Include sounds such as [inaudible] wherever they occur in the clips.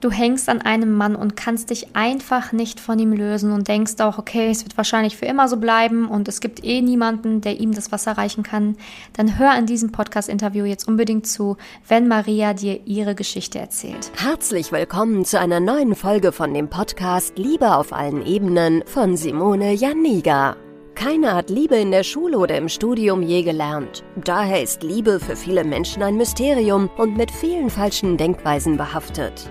Du hängst an einem Mann und kannst dich einfach nicht von ihm lösen und denkst auch, okay, es wird wahrscheinlich für immer so bleiben und es gibt eh niemanden, der ihm das Wasser reichen kann, dann hör in diesem Podcast-Interview jetzt unbedingt zu, wenn Maria dir ihre Geschichte erzählt. Herzlich willkommen zu einer neuen Folge von dem Podcast Liebe auf allen Ebenen von Simone Janiga. Keiner hat Liebe in der Schule oder im Studium je gelernt. Daher ist Liebe für viele Menschen ein Mysterium und mit vielen falschen Denkweisen behaftet.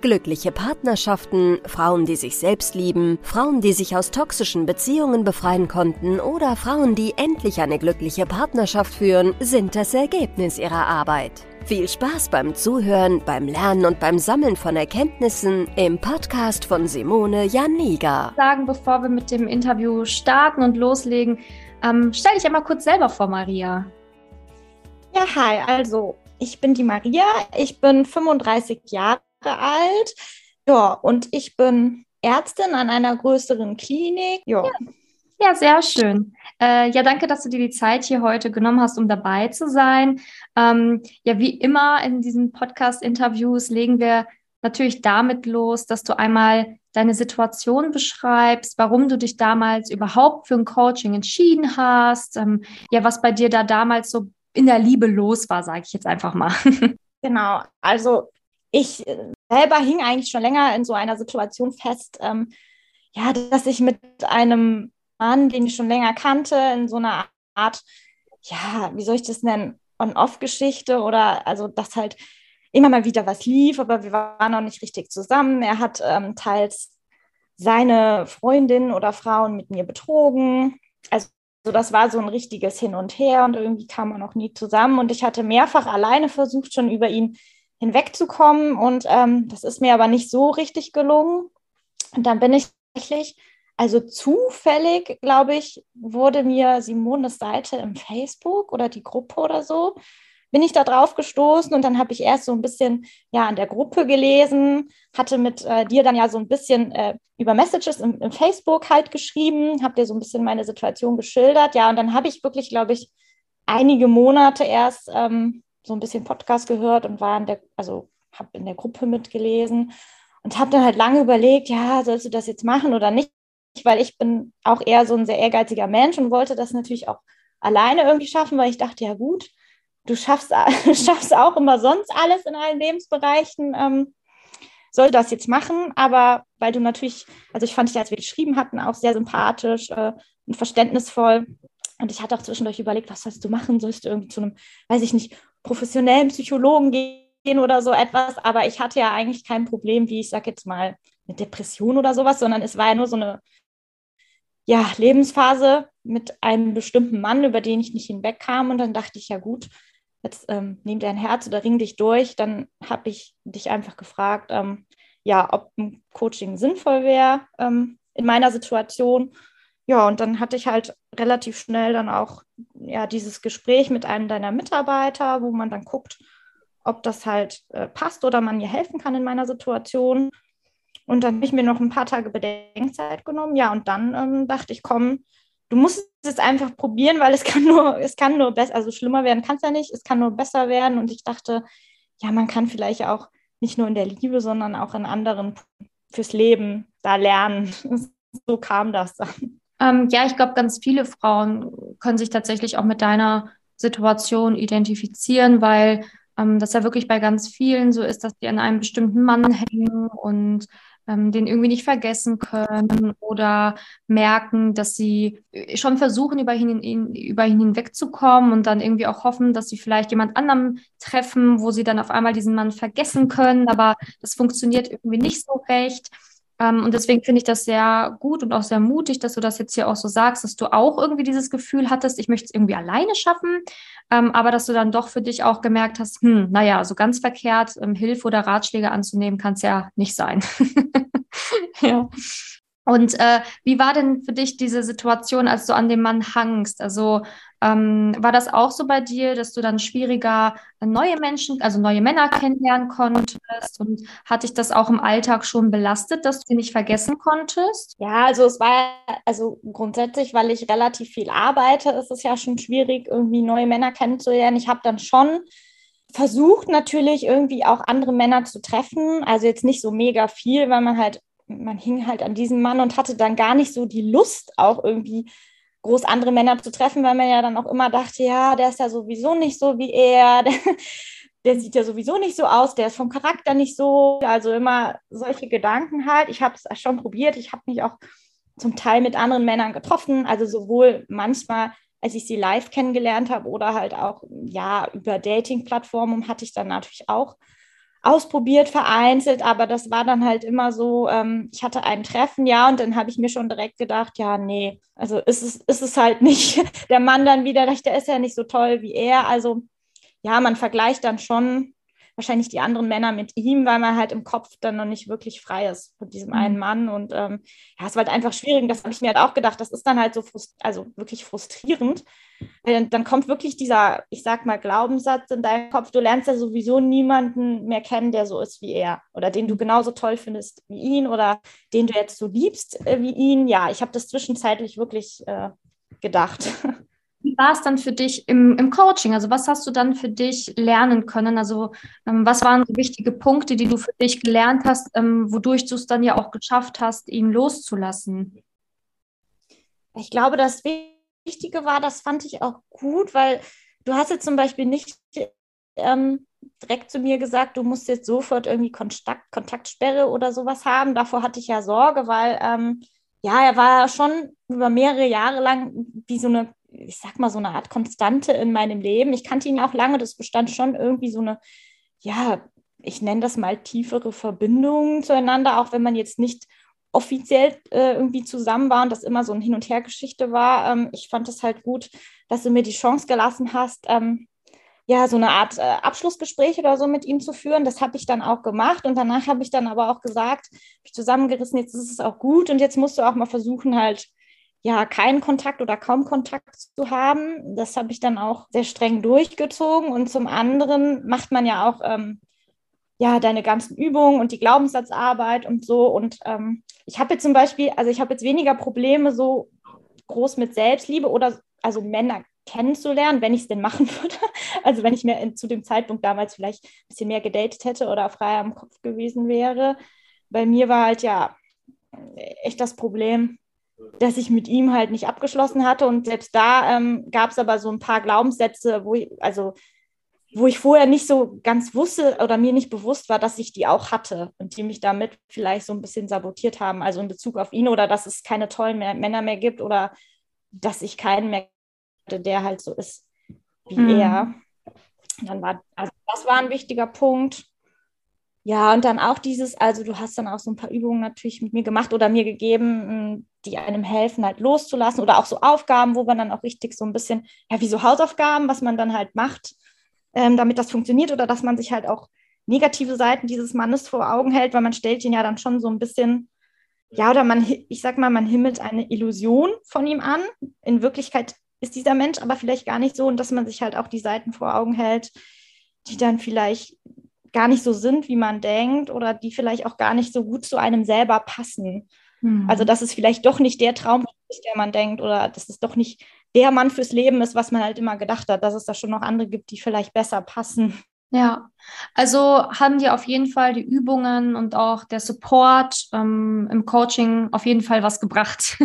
Glückliche Partnerschaften, Frauen, die sich selbst lieben, Frauen, die sich aus toxischen Beziehungen befreien konnten oder Frauen, die endlich eine glückliche Partnerschaft führen, sind das Ergebnis ihrer Arbeit. Viel Spaß beim Zuhören, beim Lernen und beim Sammeln von Erkenntnissen im Podcast von Simone Janiga. Sagen, bevor wir mit dem Interview starten und loslegen, ähm, stell dich einmal kurz selber vor, Maria. Ja, hi, also ich bin die Maria, ich bin 35 Jahre alt. Ja, und ich bin Ärztin an einer größeren Klinik. Ja. ja. Ja, sehr schön. Äh, ja, danke, dass du dir die Zeit hier heute genommen hast, um dabei zu sein. Ähm, ja, wie immer in diesen Podcast-Interviews legen wir natürlich damit los, dass du einmal deine Situation beschreibst, warum du dich damals überhaupt für ein Coaching entschieden hast, ähm, ja, was bei dir da damals so in der Liebe los war, sage ich jetzt einfach mal. [laughs] Genau, also ich äh, selber hing eigentlich schon länger in so einer Situation fest, ähm, ja, dass ich mit einem Mann, den ich schon länger kannte, in so einer Art, ja, wie soll ich das nennen, On-Off-Geschichte oder also, dass halt immer mal wieder was lief, aber wir waren noch nicht richtig zusammen. Er hat ähm, teils seine Freundin oder Frauen mit mir betrogen. Also so, das war so ein richtiges Hin und Her und irgendwie kam man noch nie zusammen. Und ich hatte mehrfach alleine versucht, schon über ihn hinwegzukommen. Und ähm, das ist mir aber nicht so richtig gelungen. Und dann bin ich tatsächlich, also zufällig, glaube ich, wurde mir Simones Seite im Facebook oder die Gruppe oder so bin ich da drauf gestoßen und dann habe ich erst so ein bisschen ja an der Gruppe gelesen, hatte mit äh, dir dann ja so ein bisschen äh, über Messages im, im, Facebook halt geschrieben, habe dir so ein bisschen meine Situation geschildert, ja, und dann habe ich wirklich, glaube ich, einige Monate erst ähm, so ein bisschen Podcast gehört und war in der, also habe in der Gruppe mitgelesen und habe dann halt lange überlegt, ja, sollst du das jetzt machen oder nicht, weil ich bin auch eher so ein sehr ehrgeiziger Mensch und wollte das natürlich auch alleine irgendwie schaffen, weil ich dachte, ja gut, du schaffst, [laughs] schaffst auch immer sonst alles in allen Lebensbereichen. Ähm, soll das jetzt machen, aber weil du natürlich, also ich fand dich, als wir geschrieben hatten, auch sehr sympathisch äh, und verständnisvoll. Und ich hatte auch zwischendurch überlegt, was sollst du machen? Sollst du irgendwie zu einem, weiß ich nicht, professionellen Psychologen gehen oder so etwas? Aber ich hatte ja eigentlich kein Problem, wie ich sag jetzt mal, eine Depression oder sowas, sondern es war ja nur so eine ja, Lebensphase mit einem bestimmten Mann, über den ich nicht hinwegkam. Und dann dachte ich, ja gut, jetzt ähm, nimm dein Herz oder ring dich durch, dann habe ich dich einfach gefragt, ähm, ja, ob ein Coaching sinnvoll wäre ähm, in meiner Situation. Ja, und dann hatte ich halt relativ schnell dann auch ja dieses Gespräch mit einem deiner Mitarbeiter, wo man dann guckt, ob das halt äh, passt oder man mir helfen kann in meiner Situation. Und dann habe ich mir noch ein paar Tage Bedenkzeit genommen. Ja, und dann ähm, dachte ich, komm, du musst es einfach probieren, weil es kann nur, es kann nur besser, also schlimmer werden kann es ja nicht, es kann nur besser werden. Und ich dachte, ja, man kann vielleicht auch nicht nur in der Liebe, sondern auch in anderen fürs Leben da lernen. [laughs] So kam das dann. Ähm, ja, ich glaube, ganz viele Frauen können sich tatsächlich auch mit deiner Situation identifizieren, weil ähm, das ja wirklich bei ganz vielen so ist, dass die an einem bestimmten Mann hängen und ähm, den irgendwie nicht vergessen können oder merken, dass sie äh, schon versuchen, über ihn, über ihn hinwegzukommen und dann irgendwie auch hoffen, dass sie vielleicht jemand anderem treffen, wo sie dann auf einmal diesen Mann vergessen können, aber das funktioniert irgendwie nicht so recht. Ähm, und deswegen finde ich das sehr gut und auch sehr mutig, dass du das jetzt hier auch so sagst, dass du auch irgendwie dieses Gefühl hattest, ich möchte es irgendwie alleine schaffen, ähm, aber dass du dann doch für dich auch gemerkt hast, hm, naja, so ganz verkehrt, ähm, Hilfe oder Ratschläge anzunehmen, kann es ja nicht sein. [laughs] ja. Und äh, wie war denn für dich diese Situation, als du an dem Mann hangst? Also ähm, war das auch so bei dir, dass du dann schwieriger neue Menschen, also neue Männer kennenlernen konntest? Und hat dich das auch im Alltag schon belastet, dass du sie nicht vergessen konntest? Ja, also es war, also grundsätzlich, weil ich relativ viel arbeite, ist es ja schon schwierig, irgendwie neue Männer kennenzulernen. Ich habe dann schon versucht natürlich irgendwie auch andere Männer zu treffen. Also jetzt nicht so mega viel, weil man halt man hing halt an diesem Mann und hatte dann gar nicht so die Lust, auch irgendwie groß andere Männer zu treffen, weil man ja dann auch immer dachte, ja, der ist ja sowieso nicht so wie er, [laughs] der, der sieht ja sowieso nicht so aus, der ist vom Charakter nicht so. Also immer solche Gedanken halt. Ich habe es schon probiert. Ich habe mich auch zum Teil mit anderen Männern getroffen, also sowohl manchmal, als ich sie live kennengelernt habe oder halt auch ja über Dating-Plattformen hatte ich dann natürlich auch ausprobiert, vereinzelt, aber das war dann halt immer so, ähm, ich hatte ein Treffen, ja, und dann habe ich mir schon direkt gedacht, ja, nee, also ist es, ist es halt [laughs] nicht der Mann dann wieder, der ist ja nicht so toll wie er. Also ja, man vergleicht dann schon wahrscheinlich die anderen Männer mit ihm, weil man halt im Kopf dann noch nicht wirklich frei ist von diesem mhm. einen Mann. Und ähm, ja, es war halt einfach schwierig. Das habe ich mir halt auch gedacht. Das ist dann halt so, also wirklich frustrierend. Weil dann kommt wirklich dieser, ich sag mal, Glaubenssatz in deinem Kopf. Du lernst ja sowieso niemanden mehr kennen, der so ist wie er oder den du genauso toll findest wie ihn oder den du jetzt so liebst äh, wie ihn. Ja, ich habe das zwischenzeitlich wirklich äh, gedacht. [laughs] Wie war es dann für dich im, im Coaching? Also was hast du dann für dich lernen können? Also ähm, was waren so wichtige Punkte, die du für dich gelernt hast, ähm, wodurch du es dann ja auch geschafft hast, ihn loszulassen? Ich glaube, das Wichtige war, das fand ich auch gut, weil du hast jetzt zum Beispiel nicht ähm, direkt zu mir gesagt, du musst jetzt sofort irgendwie Kontakt, Kontaktsperre oder sowas haben. Davor hatte ich ja Sorge, weil ähm, ja, er war schon über mehrere Jahre lang wie so eine ich sag mal, so eine Art Konstante in meinem Leben. Ich kannte ihn auch lange, das bestand schon irgendwie so eine, ja, ich nenne das mal tiefere Verbindung zueinander, auch wenn man jetzt nicht offiziell äh, irgendwie zusammen war und das immer so ein Hin- und Her-Geschichte war. Ähm, ich fand es halt gut, dass du mir die Chance gelassen hast, ähm, ja, so eine Art äh, Abschlussgespräch oder so mit ihm zu führen. Das habe ich dann auch gemacht und danach habe ich dann aber auch gesagt, ich zusammengerissen, jetzt ist es auch gut und jetzt musst du auch mal versuchen, halt ja keinen Kontakt oder kaum Kontakt zu haben. Das habe ich dann auch sehr streng durchgezogen. Und zum anderen macht man ja auch ähm, ja deine ganzen Übungen und die Glaubenssatzarbeit und so. Und ähm, ich habe jetzt zum Beispiel, also ich habe jetzt weniger Probleme so groß mit Selbstliebe oder also Männer kennenzulernen, wenn ich es denn machen [laughs] würde. Also wenn ich mir in, zu dem Zeitpunkt damals vielleicht ein bisschen mehr gedatet hätte oder freier im Kopf gewesen wäre. Bei mir war halt ja echt das Problem, dass ich mit ihm halt nicht abgeschlossen hatte. Und selbst da ähm, gab es aber so ein paar Glaubenssätze, wo ich, also wo ich vorher nicht so ganz wusste oder mir nicht bewusst war, dass ich die auch hatte und die mich damit vielleicht so ein bisschen sabotiert haben, also in Bezug auf ihn oder dass es keine tollen mehr, Männer mehr gibt oder dass ich keinen mehr hatte, der halt so ist wie mhm. er. Dann war, also das war ein wichtiger Punkt. Ja, und dann auch dieses, also du hast dann auch so ein paar Übungen natürlich mit mir gemacht oder mir gegeben, die einem helfen, halt loszulassen oder auch so Aufgaben, wo man dann auch richtig so ein bisschen, ja, wie so Hausaufgaben, was man dann halt macht, ähm, damit das funktioniert oder dass man sich halt auch negative Seiten dieses Mannes vor Augen hält, weil man stellt ihn ja dann schon so ein bisschen, ja, oder man, ich sag mal, man himmelt eine Illusion von ihm an. In Wirklichkeit ist dieser Mensch aber vielleicht gar nicht so und dass man sich halt auch die Seiten vor Augen hält, die dann vielleicht gar nicht so sind, wie man denkt oder die vielleicht auch gar nicht so gut zu einem selber passen. Mhm. Also, dass es vielleicht doch nicht der Traum ist, der man denkt, oder dass es doch nicht der Mann fürs Leben ist, was man halt immer gedacht hat, dass es da schon noch andere gibt, die vielleicht besser passen. Ja, also haben dir auf jeden Fall die Übungen und auch der Support ähm, im Coaching auf jeden Fall was gebracht.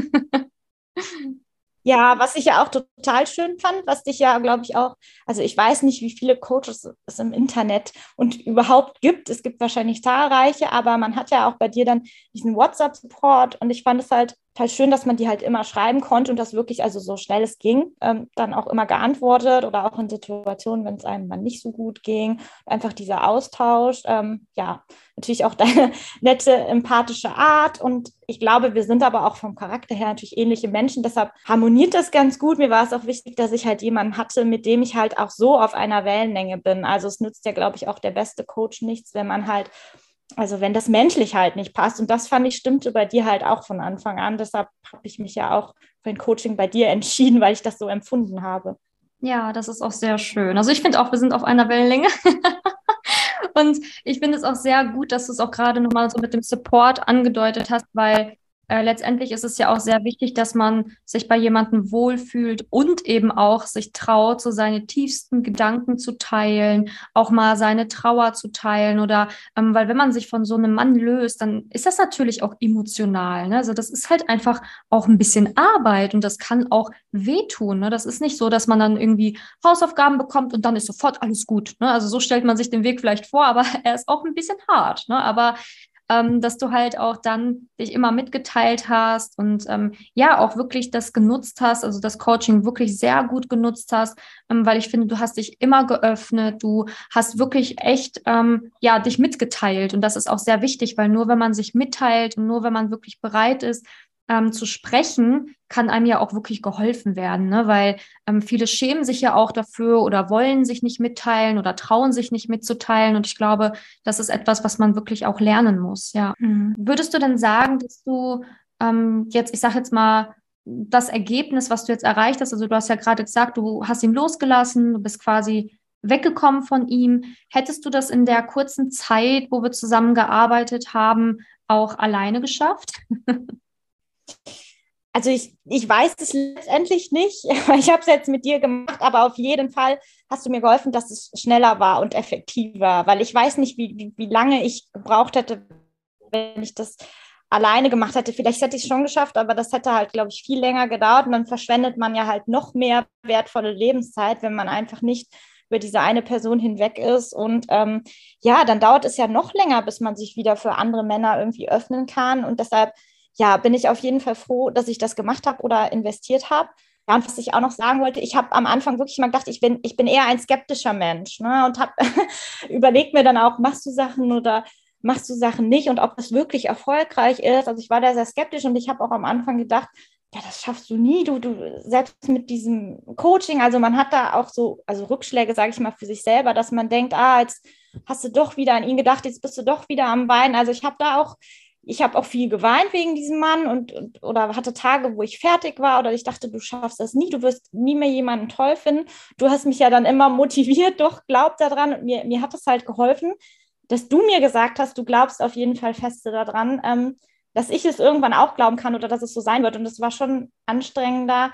[laughs] Ja, was ich ja auch total schön fand, was dich ja, glaube ich, auch, also ich weiß nicht, wie viele Coaches es im Internet und überhaupt gibt. Es gibt wahrscheinlich zahlreiche, aber man hat ja auch bei dir dann diesen WhatsApp-Support und ich fand es halt total schön, dass man die halt immer schreiben konnte und das wirklich, also so schnell es ging, ähm, dann auch immer geantwortet oder auch in Situationen, wenn es einem mal nicht so gut ging. Einfach dieser Austausch. Ähm, ja, natürlich auch [laughs] deine nette, empathische Art und ich glaube, wir sind aber auch vom Charakter her natürlich ähnliche Menschen, deshalb harmoniert das ganz gut. Mir war es auch wichtig, dass ich halt jemanden hatte, mit dem ich halt auch so auf einer Wellenlänge bin. Also es nützt ja, glaube ich, auch der beste Coach nichts, wenn man halt also wenn das menschlich halt nicht passt. Und das fand ich stimmte bei dir halt auch von Anfang an. Deshalb habe ich mich ja auch für ein Coaching bei dir [laughs] entschieden, weil ich das so empfunden habe. Ja, das ist auch sehr schön. Also ich finde auch, wir sind auf einer Wellenlänge. [laughs] Und ich finde es auch sehr gut, dass du es auch gerade nochmal so mit dem Support angedeutet hast, weil äh, letztendlich ist es ja auch sehr wichtig, dass man sich bei jemandem wohlfühlt und eben auch sich traut, so seine tiefsten Gedanken zu teilen, auch mal seine Trauer zu teilen oder, ähm, weil wenn man sich von so einem Mann löst, dann ist das natürlich auch emotional. Ne? Also das ist halt einfach auch ein bisschen Arbeit und das kann auch wehtun. Ne? Das ist nicht so, dass man dann irgendwie Hausaufgaben bekommt und dann ist sofort alles gut. Ne? Also so stellt man sich den Weg vielleicht vor, aber [laughs] er ist auch ein bisschen hart. Ne? Aber ähm, dass du halt auch dann dich immer mitgeteilt hast und ähm, ja, auch wirklich das genutzt hast, also das Coaching wirklich sehr gut genutzt hast, ähm, weil ich finde, du hast dich immer geöffnet, du hast wirklich echt, ähm, ja, dich mitgeteilt und das ist auch sehr wichtig, weil nur wenn man sich mitteilt und nur wenn man wirklich bereit ist, ähm, zu sprechen, kann einem ja auch wirklich geholfen werden, ne? weil ähm, viele schämen sich ja auch dafür oder wollen sich nicht mitteilen oder trauen sich nicht mitzuteilen. Und ich glaube, das ist etwas, was man wirklich auch lernen muss. Ja. Mhm. Würdest du denn sagen, dass du ähm, jetzt, ich sage jetzt mal, das Ergebnis, was du jetzt erreicht hast, also du hast ja gerade gesagt, du hast ihn losgelassen, du bist quasi weggekommen von ihm. Hättest du das in der kurzen Zeit, wo wir zusammengearbeitet haben, auch alleine geschafft? [laughs] Also ich, ich weiß es letztendlich nicht. [laughs] Ich habe es jetzt mit dir gemacht, aber auf jeden Fall hast du mir geholfen, dass es schneller war und effektiver, weil ich weiß nicht, wie, wie, wie lange ich gebraucht hätte, wenn ich das alleine gemacht hätte. Vielleicht hätte ich es schon geschafft, aber das hätte halt, glaube ich, viel länger gedauert und dann verschwendet man ja halt noch mehr wertvolle Lebenszeit, wenn man einfach nicht über diese eine Person hinweg ist. Und ähm, ja, dann dauert es ja noch länger, bis man sich wieder für andere Männer irgendwie öffnen kann. Und deshalb ja, bin ich auf jeden Fall froh, dass ich das gemacht habe oder investiert habe. Ja, und was ich auch noch sagen wollte, ich habe am Anfang wirklich mal gedacht, ich bin, ich bin eher ein skeptischer Mensch ne? und habe [laughs] überlegt mir dann auch, machst du Sachen oder machst du Sachen nicht und ob das wirklich erfolgreich ist. Also ich war da sehr skeptisch und ich habe auch am Anfang gedacht, ja, das schaffst du nie, du, du selbst mit diesem Coaching, also man hat da auch so, also Rückschläge, sage ich mal, für sich selber, dass man denkt, ah, jetzt hast du doch wieder an ihn gedacht, jetzt bist du doch wieder am Weinen. Also ich habe da auch ich habe auch viel geweint wegen diesem Mann und, und, oder hatte Tage, wo ich fertig war oder ich dachte, du schaffst das nie, du wirst nie mehr jemanden toll finden. Du hast mich ja dann immer [laughs] motiviert, doch glaub daran und mir, mir hat es halt geholfen, dass du mir gesagt hast, du glaubst auf jeden Fall feste daran, ähm, dass ich es irgendwann auch glauben kann oder dass es so sein wird. Und das war schon anstrengender,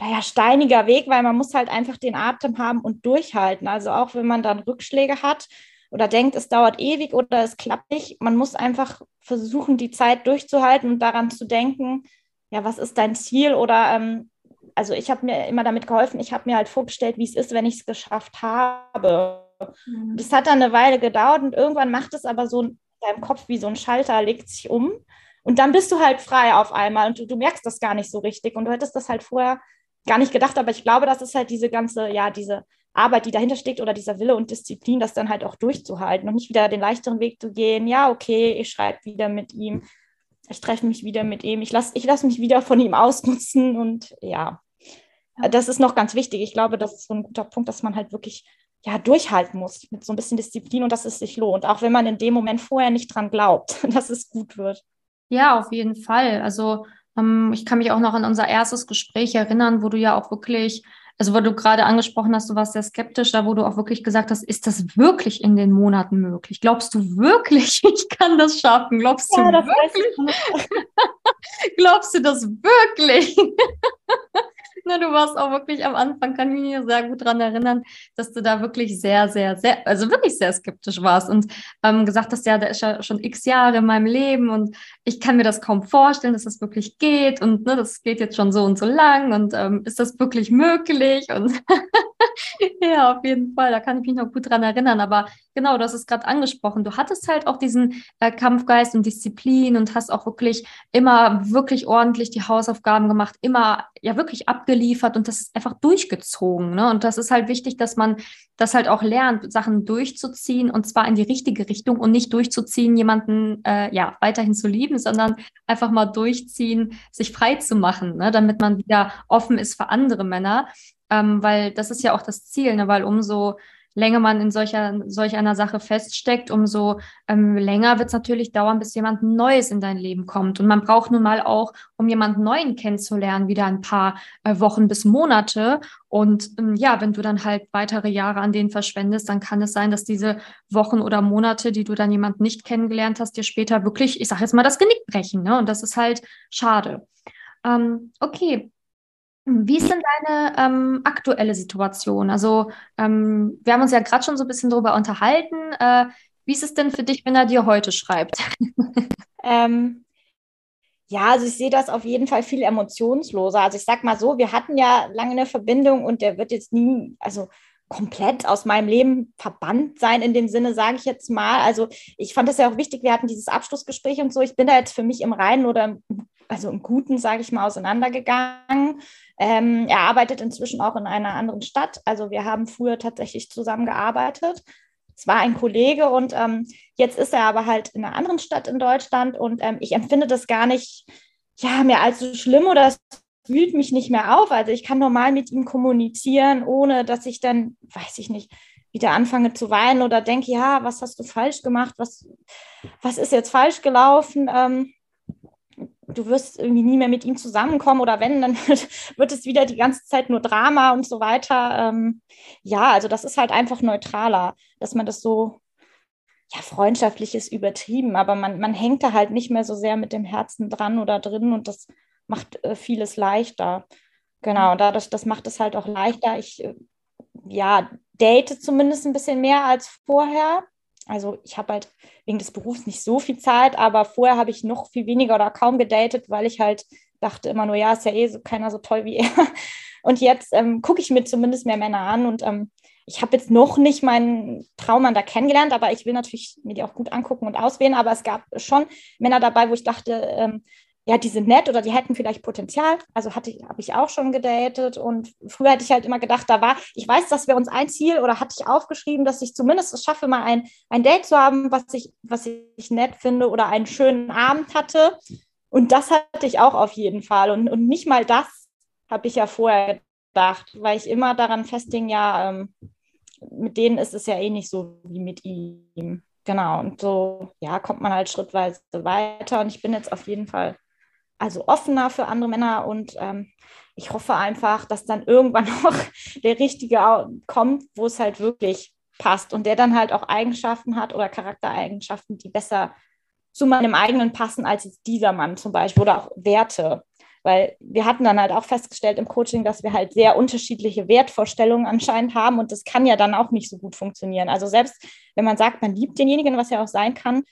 naja, steiniger Weg, weil man muss halt einfach den Atem haben und durchhalten. Also auch wenn man dann Rückschläge hat, oder denkt, es dauert ewig oder es klappt nicht. Man muss einfach versuchen, die Zeit durchzuhalten und daran zu denken, ja, was ist dein Ziel? Oder ähm, also ich habe mir immer damit geholfen, ich habe mir halt vorgestellt, wie es ist, wenn ich es geschafft habe. Mhm. Das hat dann eine Weile gedauert und irgendwann macht es aber so in deinem Kopf wie so ein Schalter, legt sich um. Und dann bist du halt frei auf einmal und du, du merkst das gar nicht so richtig. Und du hättest das halt vorher gar nicht gedacht, aber ich glaube, das ist halt diese ganze, ja, diese Arbeit, die dahinter steckt oder dieser Wille und Disziplin, das dann halt auch durchzuhalten und nicht wieder den leichteren Weg zu gehen. Ja, okay, ich schreibe wieder mit ihm, ich treffe mich wieder mit ihm, ich lasse ich lass mich wieder von ihm ausnutzen und ja, das ist noch ganz wichtig. Ich glaube, das ist so ein guter Punkt, dass man halt wirklich ja, durchhalten muss mit so ein bisschen Disziplin und dass es sich lohnt, auch wenn man in dem Moment vorher nicht dran glaubt, [laughs] dass es gut wird. Ja, auf jeden Fall. Also ich kann mich auch noch an unser erstes Gespräch erinnern, wo du ja auch wirklich also wo du gerade angesprochen hast, du warst sehr skeptisch, da wo du auch wirklich gesagt hast, ist das wirklich in den Monaten möglich? Glaubst du wirklich, [laughs] ich kann das schaffen? Glaubst du ja, wirklich? [laughs] Glaubst du das wirklich? [laughs] Ne, du warst auch wirklich am Anfang, kann ich mich sehr gut daran erinnern, dass du da wirklich sehr, sehr, sehr, also wirklich sehr skeptisch warst und ähm, gesagt hast, ja, der ist ja schon x Jahre in meinem Leben und ich kann mir das kaum vorstellen, dass das wirklich geht und ne, das geht jetzt schon so und so lang und ähm, ist das wirklich möglich? Und [laughs] [laughs] ja, auf jeden Fall, da kann ich mich noch gut dran erinnern. Aber genau, du hast es gerade angesprochen. Du hattest halt auch diesen äh, Kampfgeist und Disziplin und hast auch wirklich immer wirklich ordentlich die Hausaufgaben gemacht, immer ja wirklich abgeliefert und das ist einfach durchgezogen. Ne? Und das ist halt wichtig, dass man das halt auch lernt, Sachen durchzuziehen und zwar in die richtige Richtung und nicht durchzuziehen, jemanden äh, ja weiterhin zu lieben, sondern einfach mal durchziehen, sich frei zu machen, ne? damit man wieder offen ist für andere Männer. Ähm, weil das ist ja auch das Ziel, ne? weil umso länger man in solcher, solch einer Sache feststeckt, umso ähm, länger wird es natürlich dauern, bis jemand Neues in dein Leben kommt. Und man braucht nun mal auch, um jemanden Neuen kennenzulernen, wieder ein paar äh, Wochen bis Monate. Und ähm, ja, wenn du dann halt weitere Jahre an denen verschwendest, dann kann es sein, dass diese Wochen oder Monate, die du dann jemand nicht kennengelernt hast, dir später wirklich, ich sage jetzt mal, das Genick brechen. Ne? Und das ist halt schade. Ähm, okay, wie ist denn deine ähm, aktuelle Situation? Also ähm, wir haben uns ja gerade schon so ein bisschen darüber unterhalten. Äh, wie ist es denn für dich, wenn er dir heute schreibt? [laughs] ähm, ja, also ich sehe das auf jeden Fall viel emotionsloser. Also ich sag mal so, wir hatten ja lange eine Verbindung und der wird jetzt nie, also komplett aus meinem Leben verbannt sein in dem Sinne, sage ich jetzt mal. Also ich fand das ja auch wichtig, wir hatten dieses Abschlussgespräch und so. Ich bin da jetzt für mich im Reinen oder im, also im Guten, sage ich mal, auseinandergegangen. Ähm, er arbeitet inzwischen auch in einer anderen Stadt. Also wir haben früher tatsächlich zusammengearbeitet. Es war ein Kollege und ähm, jetzt ist er aber halt in einer anderen Stadt in Deutschland und ähm, ich empfinde das gar nicht ja, mehr allzu schlimm oder es wühlt mich nicht mehr auf. Also ich kann normal mit ihm kommunizieren, ohne dass ich dann, weiß ich nicht, wieder anfange zu weinen oder denke, ja, was hast du falsch gemacht? Was, was ist jetzt falsch gelaufen? Ähm, du wirst irgendwie nie mehr mit ihm zusammenkommen oder wenn, dann [laughs] wird, es wieder die ganze Zeit nur Drama und so weiter. Ähm, ja, also das ist halt einfach neutraler, dass man das so, ja, freundschaftlich ist übertrieben, aber man, man hängt da halt nicht mehr so sehr mit dem Herzen dran oder drin und das macht äh, vieles leichter. Genau, und dadurch, das macht es halt auch leichter. Ich, äh, ja, date zumindest ein bisschen mehr als vorher. Also ich habe halt wegen des Berufs nicht so viel Zeit, aber vorher habe ich noch viel weniger oder kaum gedatet, weil ich halt dachte immer nur, ja, ist ja eh so, keiner so toll wie er. [laughs] Und jetzt ähm, gucke ich mir zumindest mehr Männer an und ähm, ich habe jetzt noch nicht meinen Traummann da kennengelernt, aber ich will natürlich mir die auch gut angucken und auswählen. Aber es gab schon Männer dabei, wo ich dachte, ähm, ja, die sind nett oder die hätten vielleicht Potenzial. Also hatte habe ich auch schon gedatet und früher hätte ich halt immer gedacht, da war, ich weiß, dass wir uns ein Ziel oder hatte ich aufgeschrieben, dass ich zumindest es schaffe, mal ein, ein Date zu haben, was ich, was ich nett finde oder einen schönen Abend hatte. Und das hatte ich auch auf jeden Fall. Und, und nicht mal das habe ich ja vorher gedacht, weil ich immer daran festhing, ja, ähm, mit denen ist es ja eh nicht so wie mit ihm. Genau. Und so, ja, kommt man halt schrittweise weiter. Und ich bin jetzt auf jeden Fall also offener für andere Männer und ähm, ich hoffe einfach, dass dann irgendwann [laughs] noch der Richtige kommt, wo es halt wirklich passt und der dann halt auch Eigenschaften hat oder Charaktereigenschaften, die besser zu meinem eigenen passen als dieser Mann zum Beispiel oder auch Werte. Weil wir hatten dann halt auch festgestellt im Coaching, dass wir halt sehr unterschiedliche Wertvorstellungen anscheinend haben und das kann ja dann auch nicht so gut funktionieren. Also selbst wenn man sagt, man liebt denjenigen, was ja auch sein kann,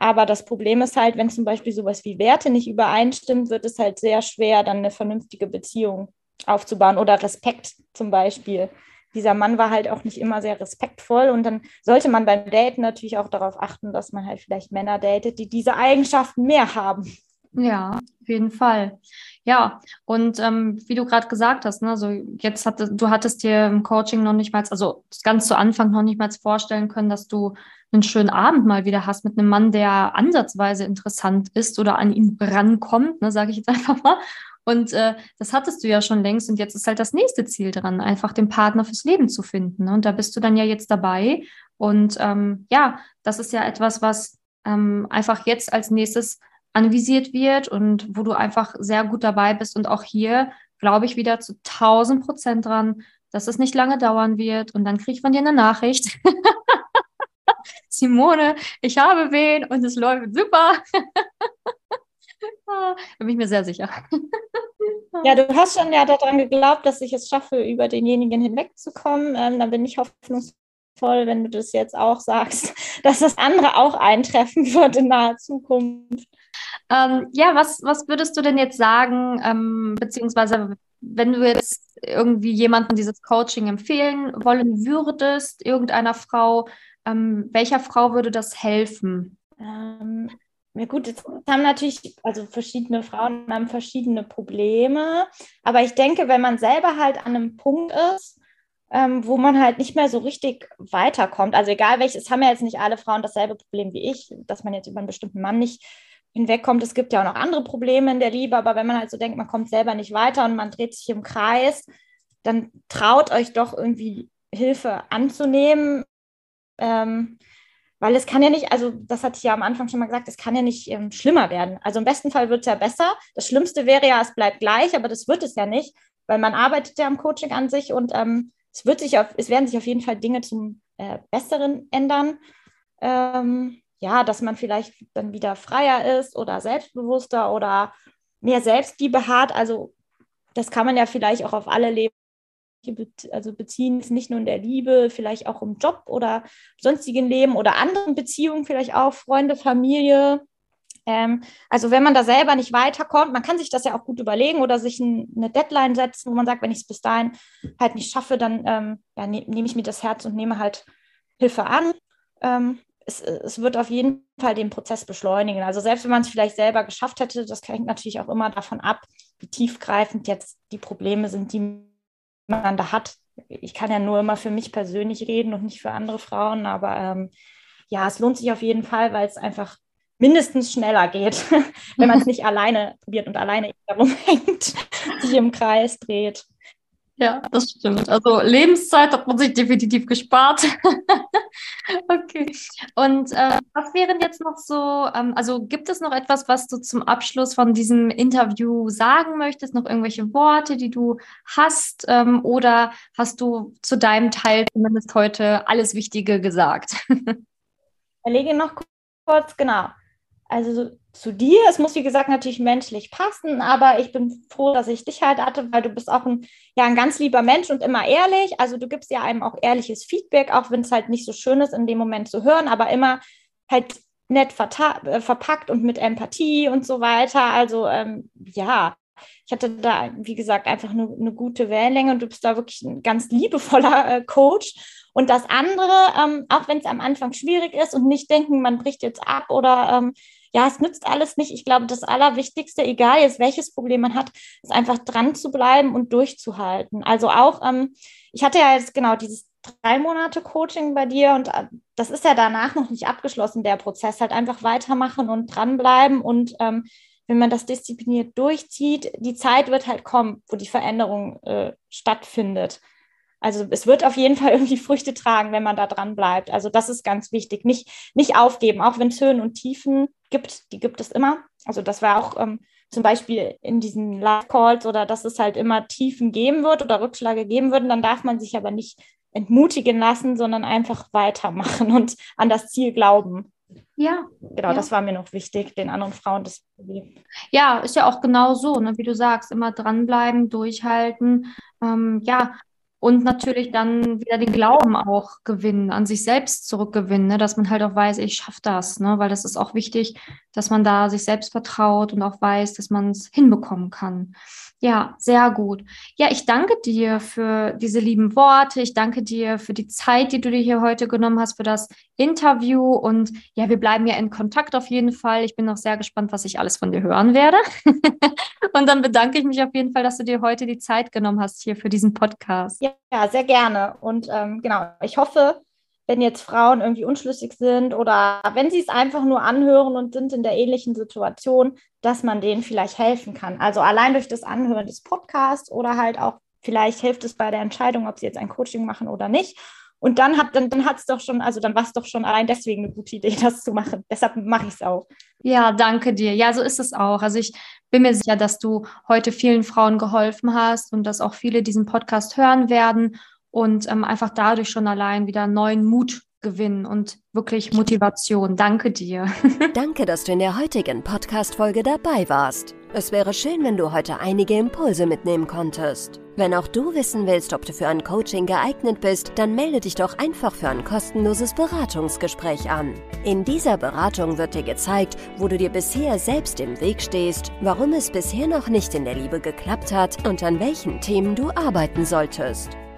aber das Problem ist halt, wenn zum Beispiel sowas wie Werte nicht übereinstimmt, wird es halt sehr schwer, dann eine vernünftige Beziehung aufzubauen oder Respekt zum Beispiel. Dieser Mann war halt auch nicht immer sehr respektvoll und dann sollte man beim Daten natürlich auch darauf achten, dass man halt vielleicht Männer datet, die diese Eigenschaften mehr haben. Ja, auf jeden Fall. Ja, und ähm, wie du gerade gesagt hast, ne, so jetzt hatte, du hattest dir im Coaching noch nicht mal, also ganz zu Anfang noch nicht mal vorstellen können, dass du einen schönen Abend mal wieder hast mit einem Mann, der ansatzweise interessant ist oder an ihm rankommt, ne, sage ich jetzt [laughs] einfach mal. Und äh, das hattest du ja schon längst und jetzt ist halt das nächste Ziel dran, einfach den Partner fürs Leben zu finden. Ne? Und da bist du dann ja jetzt dabei. Und ähm, ja, das ist ja etwas, was ähm, einfach jetzt als nächstes anvisiert wird und wo du einfach sehr gut dabei bist. Und auch hier glaube ich wieder zu 1000 Prozent dran, dass es nicht lange dauern wird. Und dann kriege ich von dir eine Nachricht. [laughs] Simone, ich habe wen und es läuft super. [laughs] da bin ich mir sehr sicher. [laughs] ja, du hast schon ja daran geglaubt, dass ich es schaffe, über denjenigen hinwegzukommen. Ähm, dann bin ich hoffnungsvoll, wenn du das jetzt auch sagst, [laughs] dass das andere auch eintreffen wird in naher Zukunft. Ähm, ja, was, was würdest du denn jetzt sagen, ähm, beziehungsweise wenn du jetzt irgendwie jemanden dieses Coaching empfehlen wollen würdest, irgendeiner Frau, ähm, welcher Frau würde das helfen? Ähm, ja gut, jetzt haben natürlich, also verschiedene Frauen haben verschiedene Probleme, aber ich denke, wenn man selber halt an einem Punkt ist, ähm, wo man halt nicht mehr so richtig weiterkommt, also egal welches, haben ja jetzt nicht alle Frauen dasselbe Problem wie ich, dass man jetzt über einen bestimmten Mann nicht hinwegkommt. Es gibt ja auch noch andere Probleme in der Liebe, aber wenn man halt so denkt, man kommt selber nicht weiter und man dreht sich im Kreis, dann traut euch doch irgendwie Hilfe anzunehmen. Ähm, weil es kann ja nicht, also das hatte ich ja am Anfang schon mal gesagt, es kann ja nicht ähm, schlimmer werden. Also im besten Fall wird es ja besser. Das Schlimmste wäre ja, es bleibt gleich, aber das wird es ja nicht, weil man arbeitet ja am Coaching an sich und ähm, es wird sich auf, es werden sich auf jeden Fall Dinge zum äh, Besseren ändern. Ähm, ja, dass man vielleicht dann wieder freier ist oder selbstbewusster oder mehr Selbstliebe hat. Also das kann man ja vielleicht auch auf alle Leben also beziehen es nicht nur in der Liebe, vielleicht auch im Job oder sonstigen Leben oder anderen Beziehungen, vielleicht auch Freunde, Familie. Ähm, also wenn man da selber nicht weiterkommt, man kann sich das ja auch gut überlegen oder sich ein, eine Deadline setzen, wo man sagt, wenn ich es bis dahin halt nicht schaffe, dann ähm, ja, ne, nehme ich mir das Herz und nehme halt Hilfe an. Ähm, es, es, wird auf jeden Fall den Prozess beschleunigen. Also selbst wenn man es vielleicht selber geschafft hätte, das hängt natürlich auch immer davon ab, wie tiefgreifend jetzt die Probleme sind, die man da hat. Ich kann ja nur immer für mich persönlich reden und nicht für andere Frauen, aber ähm, ja, es lohnt sich auf jeden Fall, weil es einfach mindestens schneller geht, [laughs] wenn man es [laughs] nicht alleine probiert und alleine darum hängt, sich im Kreis dreht. Ja, das stimmt. Also Lebenszeit hat man sich definitiv gespart. [laughs] okay. Und äh, was wären jetzt noch so, ähm, also gibt es noch etwas, was du zum Abschluss von diesem Interview sagen möchtest? Noch irgendwelche Worte, die du hast? Ähm, oder hast du zu deinem Teil zumindest heute alles Wichtige gesagt? [laughs] Erlege noch kurz, genau. Also zu dir. Es muss, wie gesagt, natürlich menschlich passen, aber ich bin froh, dass ich dich halt hatte, weil du bist auch ein, ja, ein ganz lieber Mensch und immer ehrlich. Also du gibst ja einem auch ehrliches Feedback, auch wenn es halt nicht so schön ist, in dem Moment zu hören, aber immer halt nett äh, verpackt und mit Empathie und so weiter. Also ähm, ja, ich hatte da, wie gesagt, einfach eine, eine, gute Wellenlänge und du bist da wirklich ein ganz liebevoller äh, Coach. Und das andere, ähm, auch wenn es am Anfang schwierig ist und nicht denken, man bricht jetzt ab oder ähm, ja, es nützt alles nicht. Ich glaube, das Allerwichtigste, egal jetzt welches Problem man hat, ist einfach dran zu bleiben und durchzuhalten. Also auch, ähm, ich hatte ja jetzt genau dieses drei Monate Coaching bei dir und äh, das ist ja danach noch nicht abgeschlossen, der Prozess. Halt einfach weitermachen und dranbleiben und ähm, wenn man das diszipliniert durchzieht, die Zeit wird halt kommen, wo die Veränderung äh, stattfindet. Also es wird auf jeden Fall [laughs] irgendwie Früchte tragen, wenn man da dran bleibt. Also das ist ganz wichtig. Nicht, nicht aufgeben, auch wenn es Höhen und Tiefen gibt, die gibt es immer. Also das war auch ähm, zum Beispiel in diesen Live-Calls oder dass es halt immer Tiefen geben wird oder Rückschläge geben würden, dann darf man sich aber nicht entmutigen lassen, sondern einfach weitermachen [laughs] und an das Ziel glauben. Ja. Genau, ja. das war mir noch wichtig, den anderen Frauen das Ja, ist ja auch genau so, ne? wie du sagst, immer dranbleiben, durchhalten. Ähm, ja, und natürlich dann wieder den Glauben auch gewinnen, an sich selbst zurückgewinnen, ne? dass man halt auch weiß, ich schaffe das, ne? weil das ist auch wichtig, dass man da sich selbst vertraut und auch weiß, dass man es hinbekommen kann. Ja, sehr gut. Ja, ich danke dir für diese lieben Worte. Ich danke dir für die Zeit, die du dir hier heute genommen hast für das Interview. Und ja, wir bleiben ja in Kontakt auf jeden Fall. Ich bin noch sehr gespannt, was ich alles von dir hören werde. [laughs] und dann bedanke ich mich auf jeden Fall, dass du dir heute die Zeit genommen hast hier für diesen Podcast. Ja, sehr gerne. Und ähm, genau, ich hoffe, wenn jetzt Frauen irgendwie unschlüssig sind oder wenn sie es einfach nur anhören und sind in der ähnlichen Situation, dass man denen vielleicht helfen kann. Also allein durch das Anhören des Podcasts oder halt auch vielleicht hilft es bei der Entscheidung, ob sie jetzt ein Coaching machen oder nicht. Und dann hat dann, dann es doch schon, also dann war es doch schon allein deswegen eine gute Idee, [laughs] das zu machen. Deshalb mache ich es auch. Ja, danke dir. Ja, so ist es auch. Also ich bin mir sicher, dass du heute vielen Frauen geholfen hast und dass auch viele diesen Podcast hören werden und ähm, einfach dadurch schon allein wieder neuen Mut gewinnen und wirklich Motivation. Danke dir. [laughs] Danke, dass du in der heutigen Podcast-Folge dabei warst. Es wäre schön, wenn du heute einige Impulse mitnehmen konntest. Wenn auch du wissen willst, ob du für ein Coaching geeignet bist, dann melde dich doch einfach für ein kostenloses Beratungsgespräch an. In dieser Beratung wird dir gezeigt, wo du dir bisher selbst im Weg stehst, warum es bisher noch nicht in der Liebe geklappt hat und an welchen Themen du arbeiten solltest.